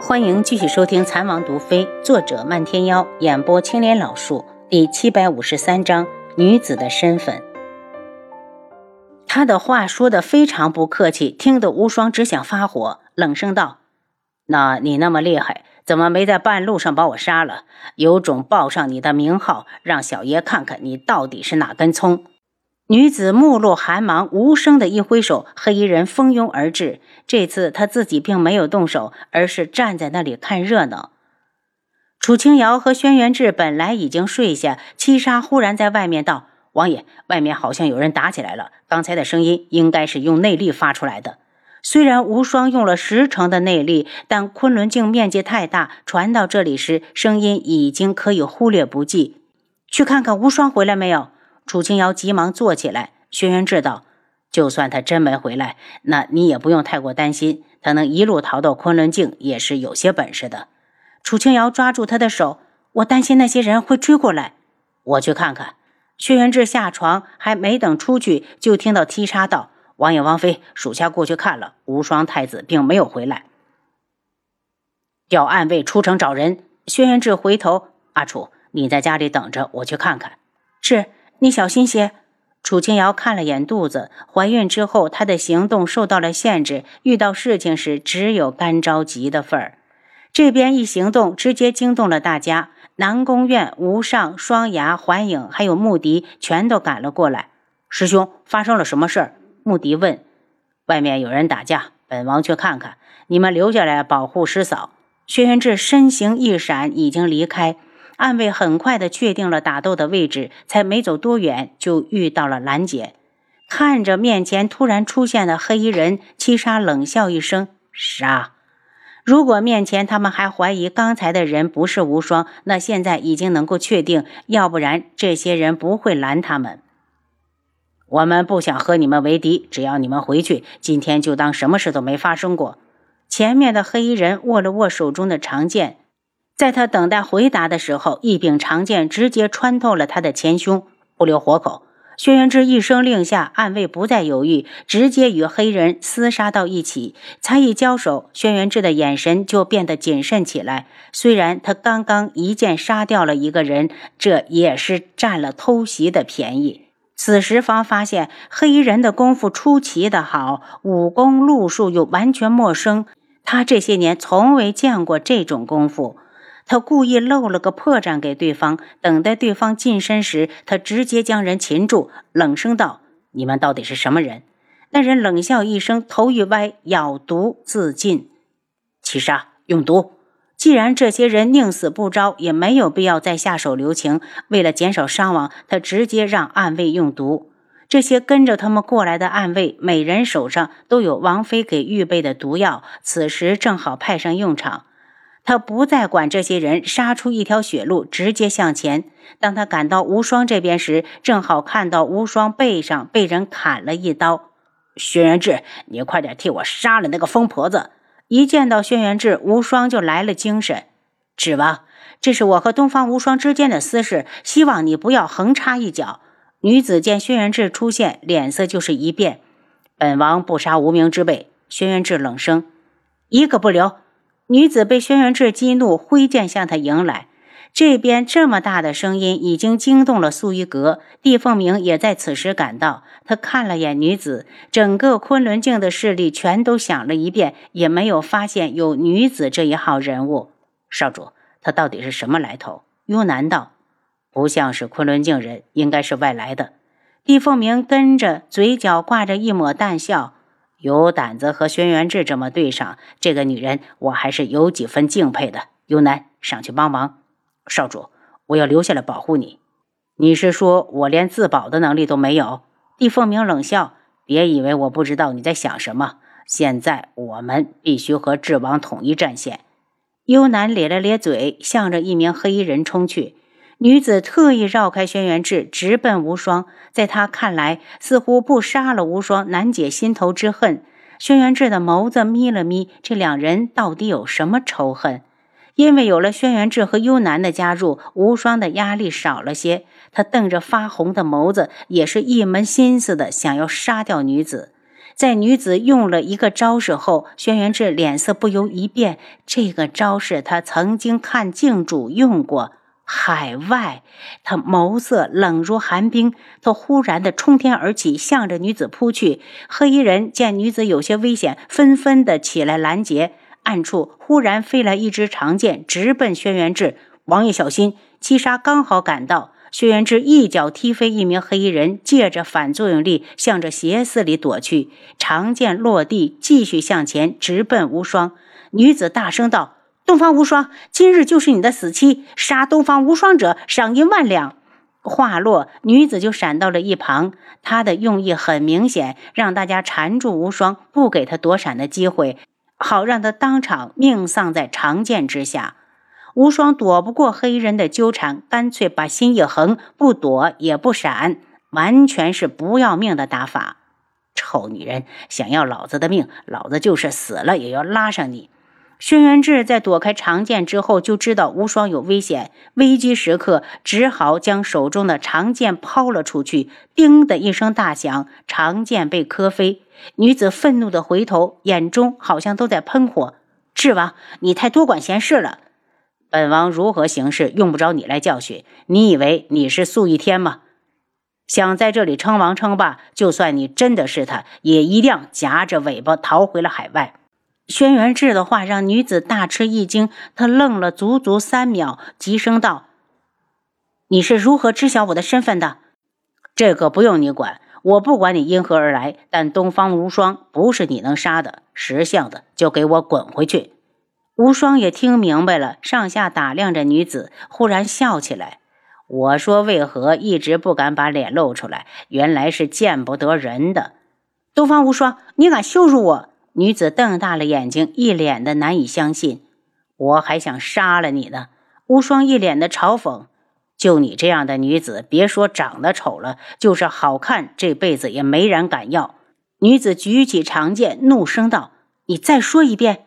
欢迎继续收听《残王毒妃》，作者漫天妖，演播青莲老树，第七百五十三章：女子的身份。他的话说的非常不客气，听得无双只想发火，冷声道：“那你那么厉害，怎么没在半路上把我杀了？有种报上你的名号，让小爷看看你到底是哪根葱！”女子目露寒芒，无声的一挥手，黑衣人蜂拥而至。这次他自己并没有动手，而是站在那里看热闹。楚清瑶和轩辕志本来已经睡下，七杀忽然在外面道：“王爷，外面好像有人打起来了。刚才的声音应该是用内力发出来的。虽然无双用了十成的内力，但昆仑镜面积太大，传到这里时，声音已经可以忽略不计。去看看无双回来没有。”楚清瑶急忙坐起来，轩辕志道：“就算他真没回来，那你也不用太过担心。他能一路逃到昆仑镜，也是有些本事的。”楚清瑶抓住他的手：“我担心那些人会追过来，我去看看。”轩辕志下床，还没等出去，就听到踢杀道：“王爷、王妃，属下过去看了，无双太子并没有回来。”调暗卫出城找人。轩辕志回头：“阿楚，你在家里等着，我去看看。”是。你小心些。楚清瑶看了眼肚子，怀孕之后她的行动受到了限制，遇到事情时只有干着急的份儿。这边一行动，直接惊动了大家。南宫院、无上、双牙、环影，还有穆迪，全都赶了过来。师兄，发生了什么事儿？穆迪问。外面有人打架，本王去看看。你们留下来保护师嫂。轩辕志身形一闪，已经离开。暗卫很快的确定了打斗的位置，才没走多远就遇到了兰姐。看着面前突然出现的黑衣人，七杀冷笑一声：“杀！”如果面前他们还怀疑刚才的人不是无双，那现在已经能够确定，要不然这些人不会拦他们。我们不想和你们为敌，只要你们回去，今天就当什么事都没发生过。前面的黑衣人握了握手中的长剑。在他等待回答的时候，一柄长剑直接穿透了他的前胸，不留活口。轩辕志一声令下，暗卫不再犹豫，直接与黑人厮杀到一起。才一交手，轩辕志的眼神就变得谨慎起来。虽然他刚刚一剑杀掉了一个人，这也是占了偷袭的便宜。此时方发现，黑衣人的功夫出奇的好，武功路数又完全陌生。他这些年从未见过这种功夫。他故意露了个破绽给对方，等待对方近身时，他直接将人擒住，冷声道：“你们到底是什么人？”那人冷笑一声，头一歪，咬毒自尽。七杀，用毒！既然这些人宁死不招，也没有必要再下手留情。为了减少伤亡，他直接让暗卫用毒。这些跟着他们过来的暗卫，每人手上都有王妃给预备的毒药，此时正好派上用场。他不再管这些人，杀出一条血路，直接向前。当他赶到无双这边时，正好看到无双背上被人砍了一刀。轩辕志，你快点替我杀了那个疯婆子！一见到轩辕志，无双就来了精神。指王，这是我和东方无双之间的私事，希望你不要横插一脚。女子见轩辕志出现，脸色就是一变。本王不杀无名之辈。轩辕志冷声：“一个不留。”女子被轩辕志激怒，挥剑向他迎来。这边这么大的声音已经惊动了素衣阁，帝凤鸣也在此时赶到。他看了眼女子，整个昆仑镜的势力全都想了一遍，也没有发现有女子这一号人物。少主，他到底是什么来头？幽南道，不像是昆仑镜人，应该是外来的。帝凤鸣跟着，嘴角挂着一抹淡笑。有胆子和轩辕志这么对上，这个女人我还是有几分敬佩的。幽南，上去帮忙。少主，我要留下来保护你。你是说我连自保的能力都没有？帝凤鸣冷笑，别以为我不知道你在想什么。现在我们必须和智王统一战线。幽南咧了咧嘴，向着一名黑衣人冲去。女子特意绕开轩辕志，直奔无双。在他看来，似乎不杀了无双，难解心头之恨。轩辕志的眸子眯了眯，这两人到底有什么仇恨？因为有了轩辕志和幽南的加入，无双的压力少了些。他瞪着发红的眸子，也是一门心思的想要杀掉女子。在女子用了一个招式后，轩辕志脸色不由一变。这个招式他曾经看镜主用过。海外，他眸色冷如寒冰。他忽然的冲天而起，向着女子扑去。黑衣人见女子有些危险，纷纷的起来拦截。暗处忽然飞来一支长剑，直奔轩辕志。王爷小心！七杀刚好赶到，轩辕志一脚踢飞一名黑衣人，借着反作用力向着斜刺里躲去。长剑落地，继续向前，直奔无双。女子大声道。东方无双，今日就是你的死期！杀东方无双者，赏银万两。话落，女子就闪到了一旁。她的用意很明显，让大家缠住无双，不给他躲闪的机会，好让他当场命丧在长剑之下。无双躲不过黑衣人的纠缠，干脆把心一横，不躲也不闪，完全是不要命的打法。臭女人，想要老子的命，老子就是死了也要拉上你！轩辕志在躲开长剑之后，就知道无双有危险，危机时刻只好将手中的长剑抛了出去。叮的一声大响，长剑被磕飞。女子愤怒的回头，眼中好像都在喷火。智王，你太多管闲事了。本王如何行事，用不着你来教训。你以为你是素一天吗？想在这里称王称霸，就算你真的是他，也一定夹着尾巴逃回了海外。轩辕志的话让女子大吃一惊，她愣了足足三秒，急声道：“你是如何知晓我的身份的？这个不用你管，我不管你因何而来，但东方无双不是你能杀的。识相的就给我滚回去！”无双也听明白了，上下打量着女子，忽然笑起来：“我说为何一直不敢把脸露出来？原来是见不得人的。东方无双，你敢羞辱我！”女子瞪大了眼睛，一脸的难以相信。我还想杀了你呢！无双一脸的嘲讽。就你这样的女子，别说长得丑了，就是好看，这辈子也没人敢要。女子举起长剑，怒声道：“你再说一遍，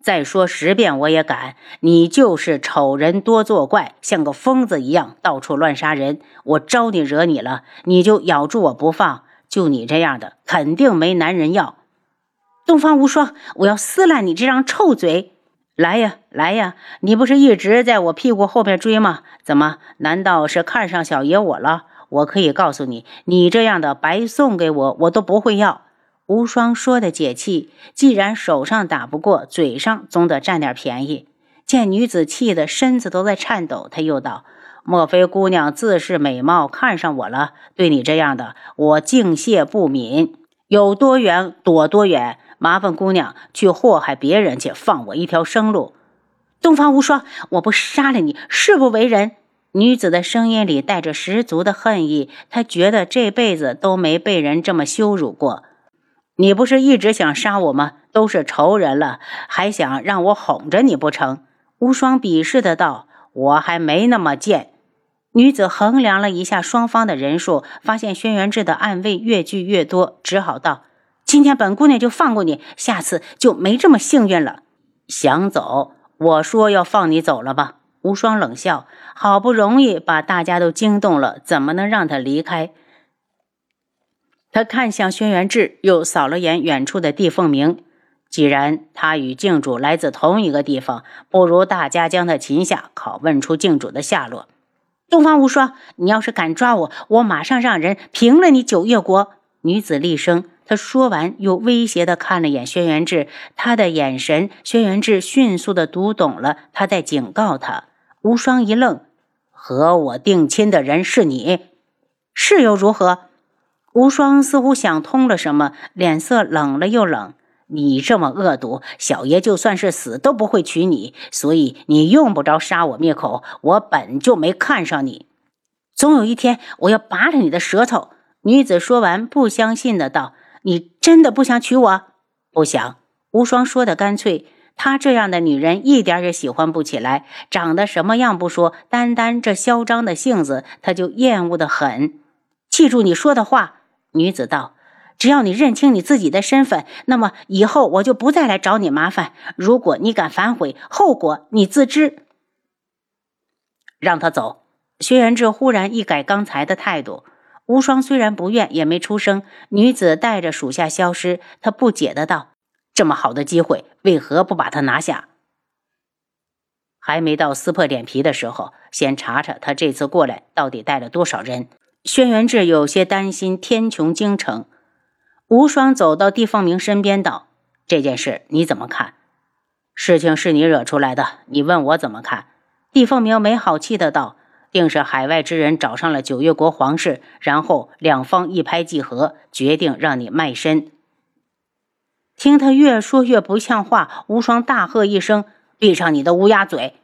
再说十遍，我也敢！你就是丑人多作怪，像个疯子一样，到处乱杀人。我招你惹你了，你就咬住我不放。就你这样的，肯定没男人要。”东方无双，我要撕烂你这张臭嘴！来呀，来呀！你不是一直在我屁股后边追吗？怎么？难道是看上小爷我了？我可以告诉你，你这样的白送给我，我都不会要。无双说的解气，既然手上打不过，嘴上总得占点便宜。见女子气得身子都在颤抖，他又道：“莫非姑娘自恃美貌，看上我了？对你这样的，我敬谢不敏。有多远躲多远。”麻烦姑娘去祸害别人去，放我一条生路。东方无双，我不杀了你，誓不为人。女子的声音里带着十足的恨意，她觉得这辈子都没被人这么羞辱过。你不是一直想杀我吗？都是仇人了，还想让我哄着你不成？无双鄙视的道：“我还没那么贱。”女子衡量了一下双方的人数，发现轩辕志的暗卫越聚越多，只好道。今天本姑娘就放过你，下次就没这么幸运了。想走？我说要放你走了吧？无双冷笑，好不容易把大家都惊动了，怎么能让他离开？他看向轩辕志，又扫了眼远处的地凤鸣。既然他与镜主来自同一个地方，不如大家将他擒下，拷问出镜主的下落。东方无双，你要是敢抓我，我马上让人平了你九月国。女子厉声。他说完，又威胁地看了眼轩辕志，他的眼神，轩辕志迅速地读懂了，他在警告他。无双一愣：“和我定亲的人是你，是又如何？”无双似乎想通了什么，脸色冷了又冷：“你这么恶毒，小爷就算是死都不会娶你，所以你用不着杀我灭口。我本就没看上你，总有一天我要拔了你的舌头。”女子说完，不相信的道。你真的不想娶我？不想。无双说的干脆。她这样的女人一点也喜欢不起来，长得什么样不说，单单这嚣张的性子，她就厌恶的很。记住你说的话，女子道：“只要你认清你自己的身份，那么以后我就不再来找你麻烦。如果你敢反悔，后果你自知。”让他走。薛元志忽然一改刚才的态度。无双虽然不愿，也没出声。女子带着属下消失，她不解的道：“这么好的机会，为何不把他拿下？”还没到撕破脸皮的时候，先查查他这次过来到底带了多少人。轩辕志有些担心天穹京城。无双走到帝凤鸣身边道：“这件事你怎么看？事情是你惹出来的，你问我怎么看？”帝凤鸣没好气的道。定是海外之人找上了九月国皇室，然后两方一拍即合，决定让你卖身。听他越说越不像话，无双大喝一声：“闭上你的乌鸦嘴！”